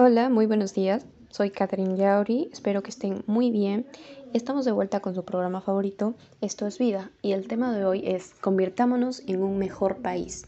Hola, muy buenos días. Soy Catherine Yauri. Espero que estén muy bien. Estamos de vuelta con su programa favorito, Esto es Vida, y el tema de hoy es Convirtámonos en un mejor país.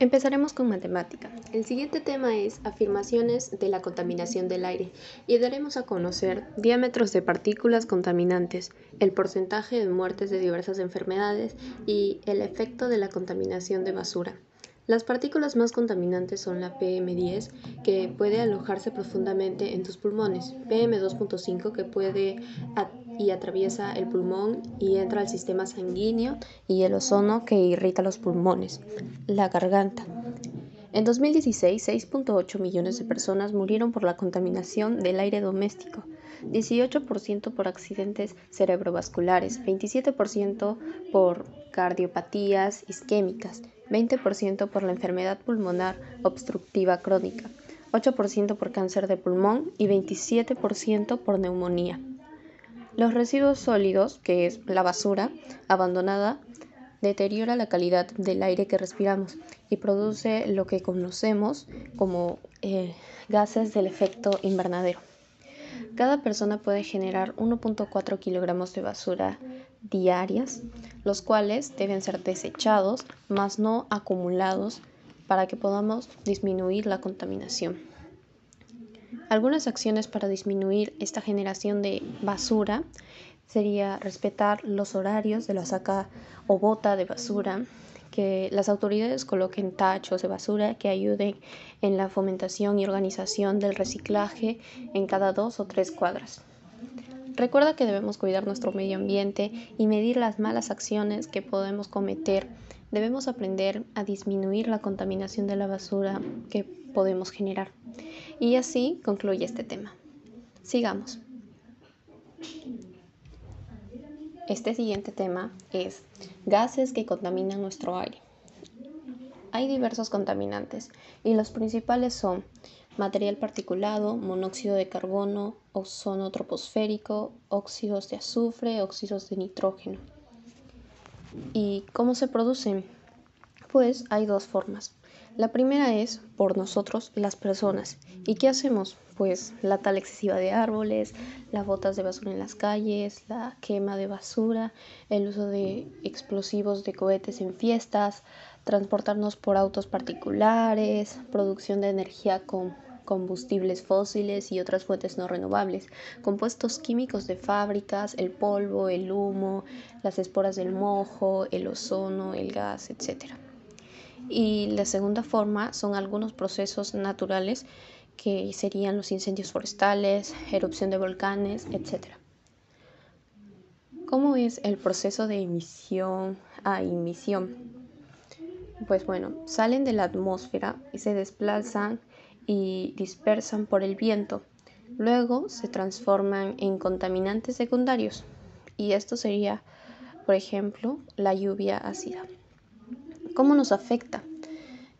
Empezaremos con matemática. El siguiente tema es afirmaciones de la contaminación del aire y daremos a conocer diámetros de partículas contaminantes, el porcentaje de muertes de diversas enfermedades y el efecto de la contaminación de basura. Las partículas más contaminantes son la PM10, que puede alojarse profundamente en tus pulmones, PM2.5, que puede y atraviesa el pulmón y entra al sistema sanguíneo, y el ozono, que irrita los pulmones, la garganta. En 2016, 6.8 millones de personas murieron por la contaminación del aire doméstico, 18% por accidentes cerebrovasculares, 27% por cardiopatías isquémicas, 20% por la enfermedad pulmonar obstructiva crónica, 8% por cáncer de pulmón y 27% por neumonía. Los residuos sólidos, que es la basura abandonada, deteriora la calidad del aire que respiramos y produce lo que conocemos como eh, gases del efecto invernadero. Cada persona puede generar 1.4 kilogramos de basura diarias, los cuales deben ser desechados, mas no acumulados, para que podamos disminuir la contaminación. Algunas acciones para disminuir esta generación de basura sería respetar los horarios de la saca o bota de basura, que las autoridades coloquen tachos de basura que ayuden en la fomentación y organización del reciclaje en cada dos o tres cuadras. Recuerda que debemos cuidar nuestro medio ambiente y medir las malas acciones que podemos cometer. Debemos aprender a disminuir la contaminación de la basura que podemos generar. Y así concluye este tema. Sigamos. Este siguiente tema es gases que contaminan nuestro aire. Hay diversos contaminantes y los principales son material particulado, monóxido de carbono, ozono troposférico, óxidos de azufre, óxidos de nitrógeno. ¿Y cómo se producen? Pues hay dos formas. La primera es por nosotros, las personas. ¿Y qué hacemos? Pues la tala excesiva de árboles, las botas de basura en las calles, la quema de basura, el uso de explosivos de cohetes en fiestas, transportarnos por autos particulares, producción de energía con combustibles fósiles y otras fuentes no renovables, compuestos químicos de fábricas, el polvo, el humo, las esporas del mojo, el ozono, el gas, etc. Y la segunda forma son algunos procesos naturales que serían los incendios forestales, erupción de volcanes, etc. ¿Cómo es el proceso de emisión a emisión? Pues bueno, salen de la atmósfera y se desplazan y dispersan por el viento. Luego se transforman en contaminantes secundarios y esto sería, por ejemplo, la lluvia ácida. ¿Cómo nos afecta?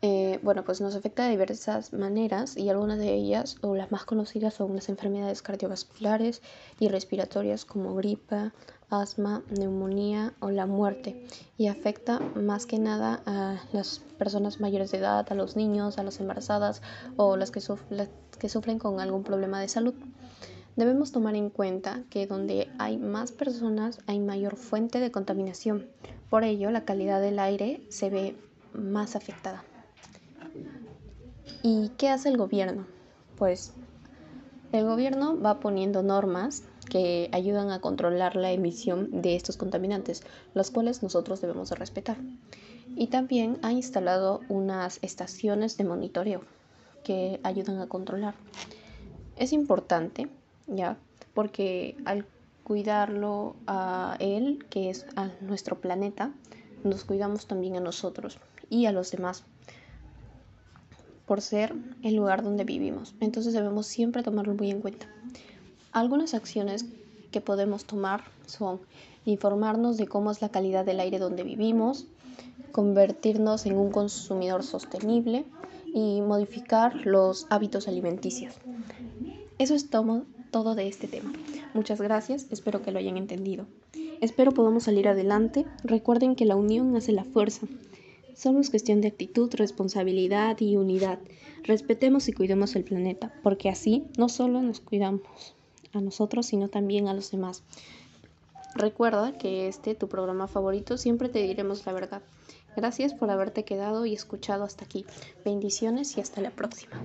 Eh, bueno, pues nos afecta de diversas maneras y algunas de ellas, o las más conocidas, son las enfermedades cardiovasculares y respiratorias como gripa, asma, neumonía o la muerte y afecta más que nada a las personas mayores de edad, a los niños, a las embarazadas o las que, las que sufren con algún problema de salud. Debemos tomar en cuenta que donde hay más personas hay mayor fuente de contaminación. Por ello, la calidad del aire se ve más afectada. ¿Y qué hace el gobierno? Pues el gobierno va poniendo normas que ayudan a controlar la emisión de estos contaminantes, los cuales nosotros debemos de respetar. Y también ha instalado unas estaciones de monitoreo que ayudan a controlar. Es importante, ¿ya? Porque al cuidarlo a él, que es a nuestro planeta, nos cuidamos también a nosotros y a los demás por ser el lugar donde vivimos. Entonces debemos siempre tomarlo muy en cuenta. Algunas acciones que podemos tomar son informarnos de cómo es la calidad del aire donde vivimos, convertirnos en un consumidor sostenible y modificar los hábitos alimenticios. Eso es todo, todo de este tema. Muchas gracias, espero que lo hayan entendido. Espero podamos salir adelante. Recuerden que la unión hace la fuerza. Solo es cuestión de actitud, responsabilidad y unidad. Respetemos y cuidemos el planeta, porque así no solo nos cuidamos a nosotros, sino también a los demás. Recuerda que este, tu programa favorito, siempre te diremos la verdad. Gracias por haberte quedado y escuchado hasta aquí. Bendiciones y hasta la próxima.